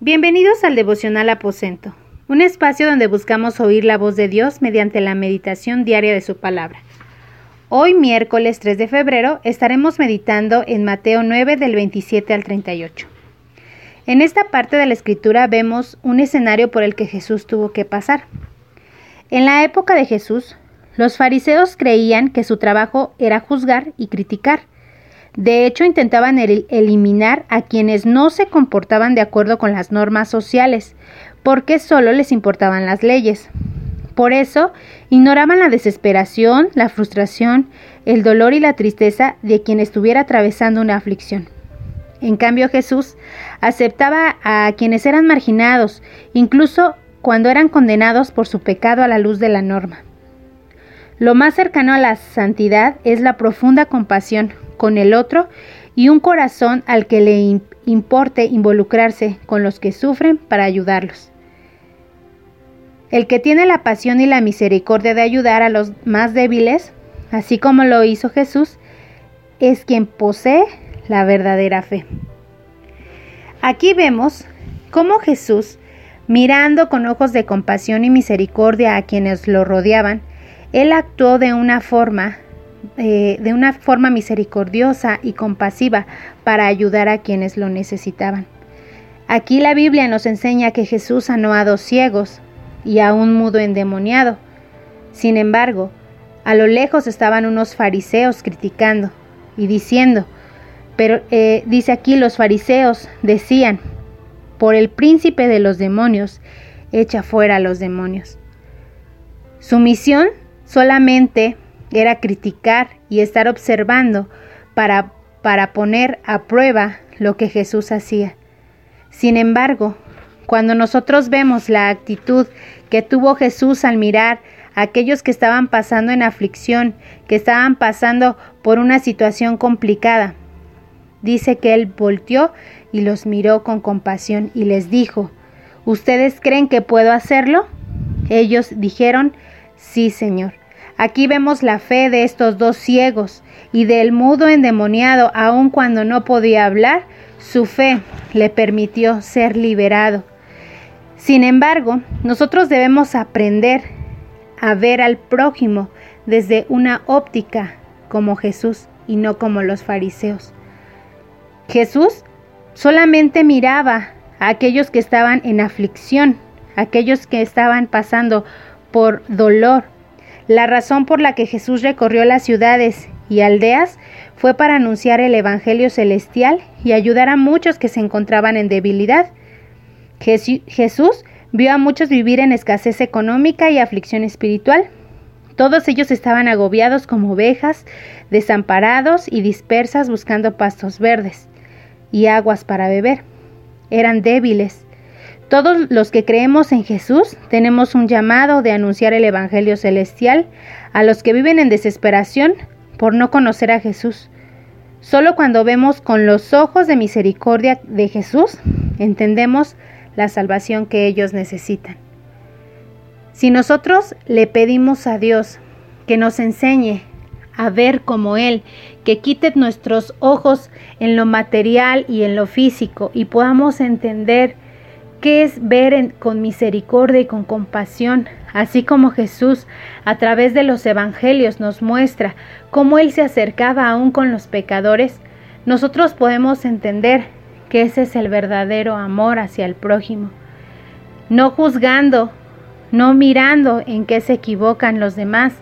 Bienvenidos al devocional aposento, un espacio donde buscamos oír la voz de Dios mediante la meditación diaria de su palabra. Hoy, miércoles 3 de febrero, estaremos meditando en Mateo 9 del 27 al 38. En esta parte de la escritura vemos un escenario por el que Jesús tuvo que pasar. En la época de Jesús, los fariseos creían que su trabajo era juzgar y criticar, de hecho, intentaban eliminar a quienes no se comportaban de acuerdo con las normas sociales, porque solo les importaban las leyes. Por eso, ignoraban la desesperación, la frustración, el dolor y la tristeza de quien estuviera atravesando una aflicción. En cambio, Jesús aceptaba a quienes eran marginados, incluso cuando eran condenados por su pecado a la luz de la norma. Lo más cercano a la santidad es la profunda compasión, con el otro y un corazón al que le importe involucrarse con los que sufren para ayudarlos. El que tiene la pasión y la misericordia de ayudar a los más débiles, así como lo hizo Jesús, es quien posee la verdadera fe. Aquí vemos cómo Jesús, mirando con ojos de compasión y misericordia a quienes lo rodeaban, él actuó de una forma de una forma misericordiosa y compasiva para ayudar a quienes lo necesitaban. Aquí la Biblia nos enseña que Jesús sanó a dos ciegos y a un mudo endemoniado. Sin embargo, a lo lejos estaban unos fariseos criticando y diciendo, pero eh, dice aquí los fariseos decían, por el príncipe de los demonios, echa fuera a los demonios. Su misión solamente era criticar y estar observando para, para poner a prueba lo que Jesús hacía. Sin embargo, cuando nosotros vemos la actitud que tuvo Jesús al mirar a aquellos que estaban pasando en aflicción, que estaban pasando por una situación complicada, dice que él volteó y los miró con compasión y les dijo, ¿Ustedes creen que puedo hacerlo? Ellos dijeron, sí, Señor. Aquí vemos la fe de estos dos ciegos y del mudo endemoniado, aun cuando no podía hablar, su fe le permitió ser liberado. Sin embargo, nosotros debemos aprender a ver al prójimo desde una óptica como Jesús y no como los fariseos. Jesús solamente miraba a aquellos que estaban en aflicción, aquellos que estaban pasando por dolor, la razón por la que Jesús recorrió las ciudades y aldeas fue para anunciar el Evangelio celestial y ayudar a muchos que se encontraban en debilidad. Jesús vio a muchos vivir en escasez económica y aflicción espiritual. Todos ellos estaban agobiados como ovejas, desamparados y dispersas buscando pastos verdes y aguas para beber. Eran débiles, todos los que creemos en Jesús tenemos un llamado de anunciar el Evangelio celestial a los que viven en desesperación por no conocer a Jesús. Solo cuando vemos con los ojos de misericordia de Jesús entendemos la salvación que ellos necesitan. Si nosotros le pedimos a Dios que nos enseñe a ver como Él, que quite nuestros ojos en lo material y en lo físico y podamos entender que es ver con misericordia y con compasión, así como Jesús a través de los evangelios nos muestra cómo Él se acercaba aún con los pecadores, nosotros podemos entender que ese es el verdadero amor hacia el prójimo. No juzgando, no mirando en qué se equivocan los demás,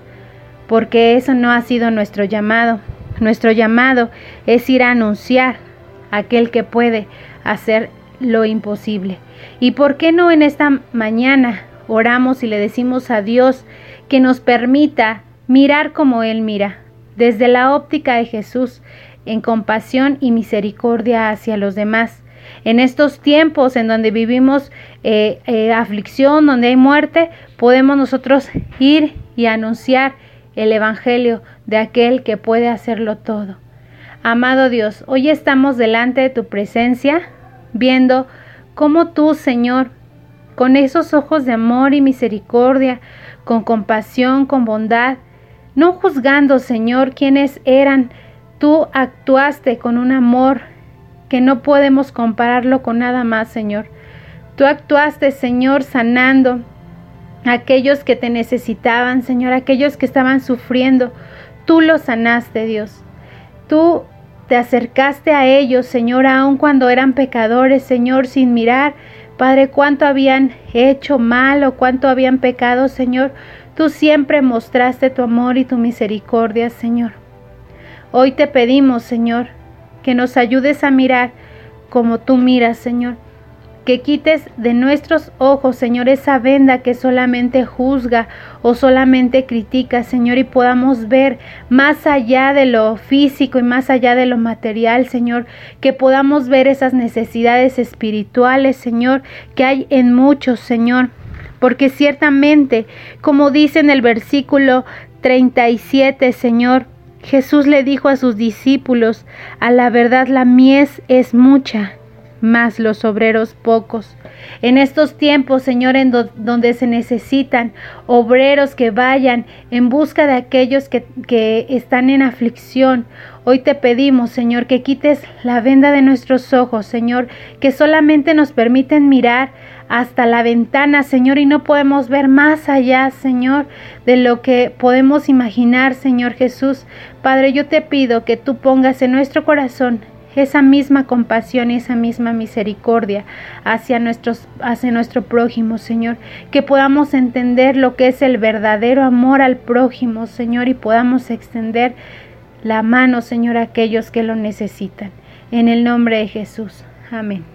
porque eso no ha sido nuestro llamado. Nuestro llamado es ir a anunciar aquel que puede hacer lo imposible. ¿Y por qué no en esta mañana oramos y le decimos a Dios que nos permita mirar como Él mira, desde la óptica de Jesús, en compasión y misericordia hacia los demás? En estos tiempos en donde vivimos eh, eh, aflicción, donde hay muerte, podemos nosotros ir y anunciar el Evangelio de aquel que puede hacerlo todo. Amado Dios, hoy estamos delante de tu presencia viendo cómo tú, Señor, con esos ojos de amor y misericordia, con compasión, con bondad, no juzgando, Señor, quiénes eran, tú actuaste con un amor que no podemos compararlo con nada más, Señor. Tú actuaste, Señor, sanando a aquellos que te necesitaban, Señor, aquellos que estaban sufriendo. Tú los sanaste, Dios. Tú te acercaste a ellos, Señor, aun cuando eran pecadores, Señor, sin mirar, Padre, cuánto habían hecho mal o cuánto habían pecado, Señor. Tú siempre mostraste tu amor y tu misericordia, Señor. Hoy te pedimos, Señor, que nos ayudes a mirar como tú miras, Señor que quites de nuestros ojos, Señor, esa venda que solamente juzga o solamente critica, Señor, y podamos ver más allá de lo físico y más allá de lo material, Señor, que podamos ver esas necesidades espirituales, Señor, que hay en muchos, Señor. Porque ciertamente, como dice en el versículo 37, Señor, Jesús le dijo a sus discípulos, a la verdad la mies es mucha más los obreros pocos. En estos tiempos, Señor, en donde se necesitan obreros que vayan en busca de aquellos que, que están en aflicción, hoy te pedimos, Señor, que quites la venda de nuestros ojos, Señor, que solamente nos permiten mirar hasta la ventana, Señor, y no podemos ver más allá, Señor, de lo que podemos imaginar, Señor Jesús. Padre, yo te pido que tú pongas en nuestro corazón esa misma compasión y esa misma misericordia hacia, nuestros, hacia nuestro prójimo, Señor. Que podamos entender lo que es el verdadero amor al prójimo, Señor, y podamos extender la mano, Señor, a aquellos que lo necesitan. En el nombre de Jesús. Amén.